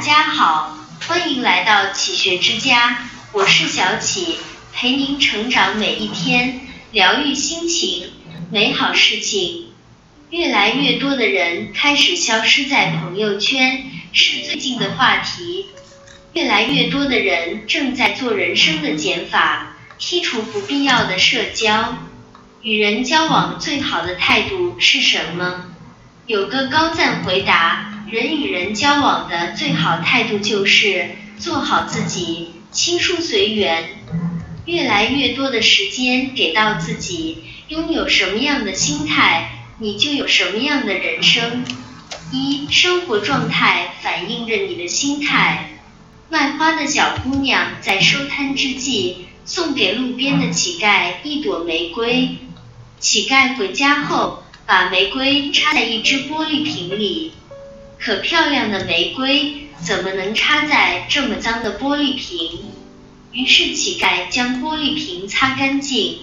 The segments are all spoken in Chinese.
家好，欢迎来到启学之家，我是小启，陪您成长每一天，疗愈心情，美好事情。越来越多的人开始消失在朋友圈，是最近的话题。越来越多的人正在做人生的减法，剔除不必要的社交。与人交往最好的态度是什么？有个高赞回答：人与人交往的最好态度就是做好自己，亲疏随缘。越来越多的时间给到自己，拥有什么样的心态，你就有什么样的人生。一生活状态反映着你的心态。卖花的小姑娘在收摊之际，送给路边的乞丐一朵玫瑰。乞丐回家后，把玫瑰插在一只玻璃瓶里。可漂亮的玫瑰怎么能插在这么脏的玻璃瓶？于是乞丐将玻璃瓶擦干净。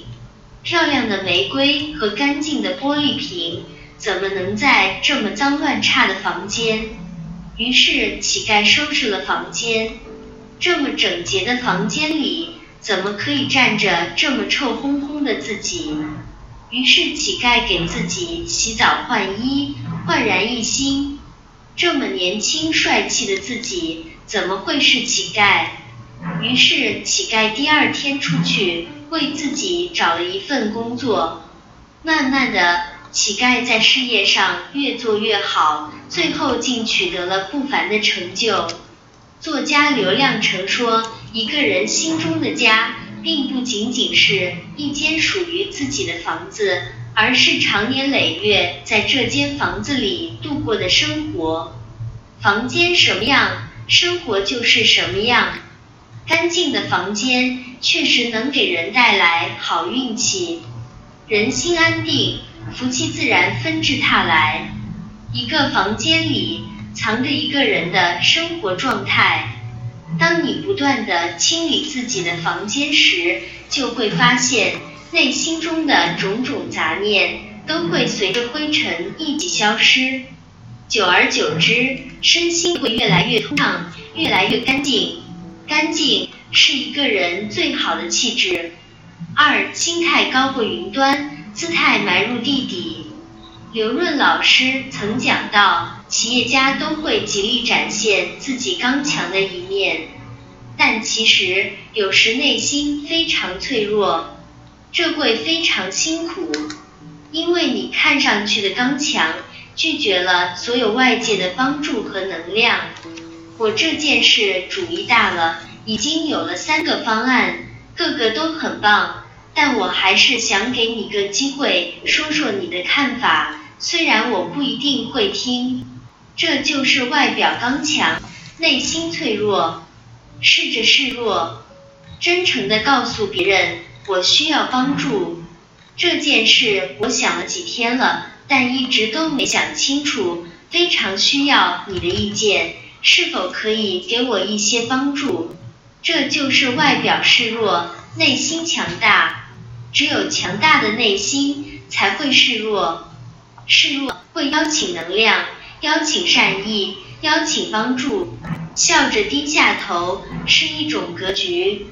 漂亮的玫瑰和干净的玻璃瓶怎么能在这么脏乱差的房间？于是乞丐收拾了房间。这么整洁的房间里，怎么可以站着这么臭烘烘的自己？于是乞丐给自己洗澡换衣，焕然一新。这么年轻帅气的自己，怎么会是乞丐？于是乞丐第二天出去为自己找了一份工作。慢慢的，乞丐在事业上越做越好，最后竟取得了不凡的成就。作家刘亮程说：“一个人心中的家。”并不仅仅是一间属于自己的房子，而是长年累月在这间房子里度过的生活。房间什么样，生活就是什么样。干净的房间确实能给人带来好运气，人心安定，福气自然纷至沓来。一个房间里藏着一个人的生活状态。当你不断的清理自己的房间时，就会发现内心中的种种杂念都会随着灰尘一起消失。久而久之，身心会越来越通畅，越来越干净。干净是一个人最好的气质。二，心态高过云端，姿态埋入地底。刘润老师曾讲到。企业家都会极力展现自己刚强的一面，但其实有时内心非常脆弱，这会非常辛苦，因为你看上去的刚强，拒绝了所有外界的帮助和能量。我这件事主意大了，已经有了三个方案，个个都很棒，但我还是想给你个机会，说说你的看法，虽然我不一定会听。这就是外表刚强，内心脆弱。试着示弱，真诚的告诉别人我需要帮助。这件事我想了几天了，但一直都没想清楚，非常需要你的意见，是否可以给我一些帮助？这就是外表示弱，内心强大。只有强大的内心才会示弱，示弱会邀请能量。邀请善意，邀请帮助，笑着低下头是一种格局。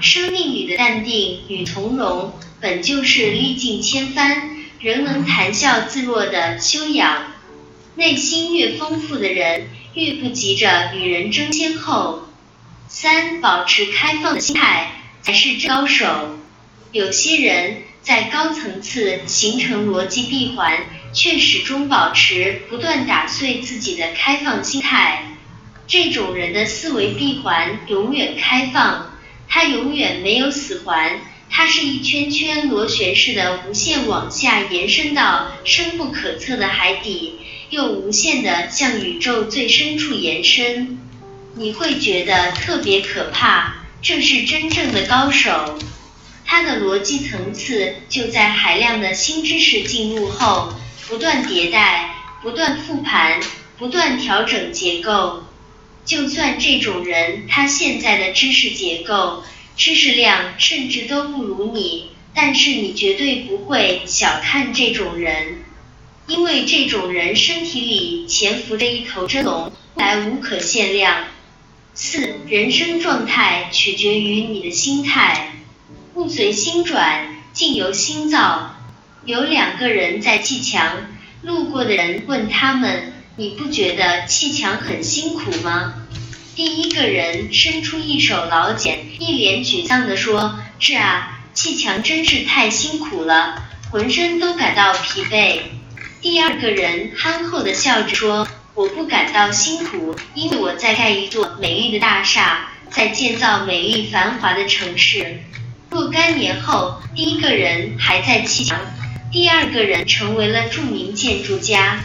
生命里的淡定与从容，本就是历尽千帆仍能谈笑自若的修养。内心越丰富的人，越不急着与人争先后。三，保持开放的心态才是高手。有些人在高层次形成逻辑闭环。却始终保持不断打碎自己的开放心态，这种人的思维闭环永远开放，它永远没有死环，它是一圈圈螺旋式的无限往下延伸到深不可测的海底，又无限的向宇宙最深处延伸。你会觉得特别可怕，这是真正的高手，他的逻辑层次就在海量的新知识进入后。不断迭代，不断复盘，不断调整结构。就算这种人他现在的知识结构、知识量甚至都不如你，但是你绝对不会小看这种人。因为这种人身体里潜伏着一头真龙，来无可限量。四，人生状态取决于你的心态，物随心转，境由心造。有两个人在砌墙，路过的人问他们：“你不觉得砌墙很辛苦吗？”第一个人伸出一手老茧，一脸沮丧地说：“是啊，砌墙真是太辛苦了，浑身都感到疲惫。”第二个人憨厚地笑着说：“我不感到辛苦，因为我在盖一座美丽的大厦，在建造美丽繁华的城市。”若干年后，第一个人还在砌墙，第二个人成为了著名建筑家。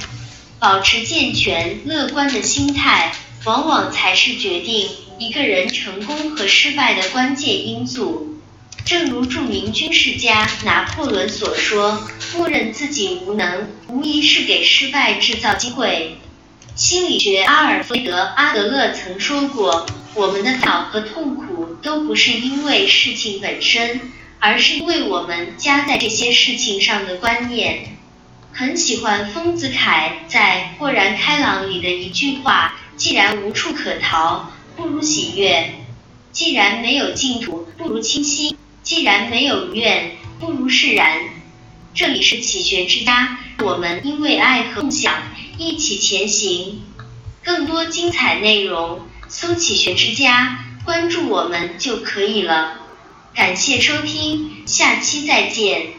保持健全、乐观的心态。往往才是决定一个人成功和失败的关键因素。正如著名军事家拿破仑所说：“默认自己无能，无疑是给失败制造机会。”心理学阿尔弗雷德·阿德勒曾说过：“我们的恼和痛苦都不是因为事情本身，而是因为我们加在这些事情上的观念。”很喜欢丰子恺在《豁然开朗》里的一句话。既然无处可逃，不如喜悦；既然没有净土，不如清晰；既然没有怨，不如释然。这里是启学之家，我们因为爱和梦想一起前行。更多精彩内容，搜启学之家，关注我们就可以了。感谢收听，下期再见。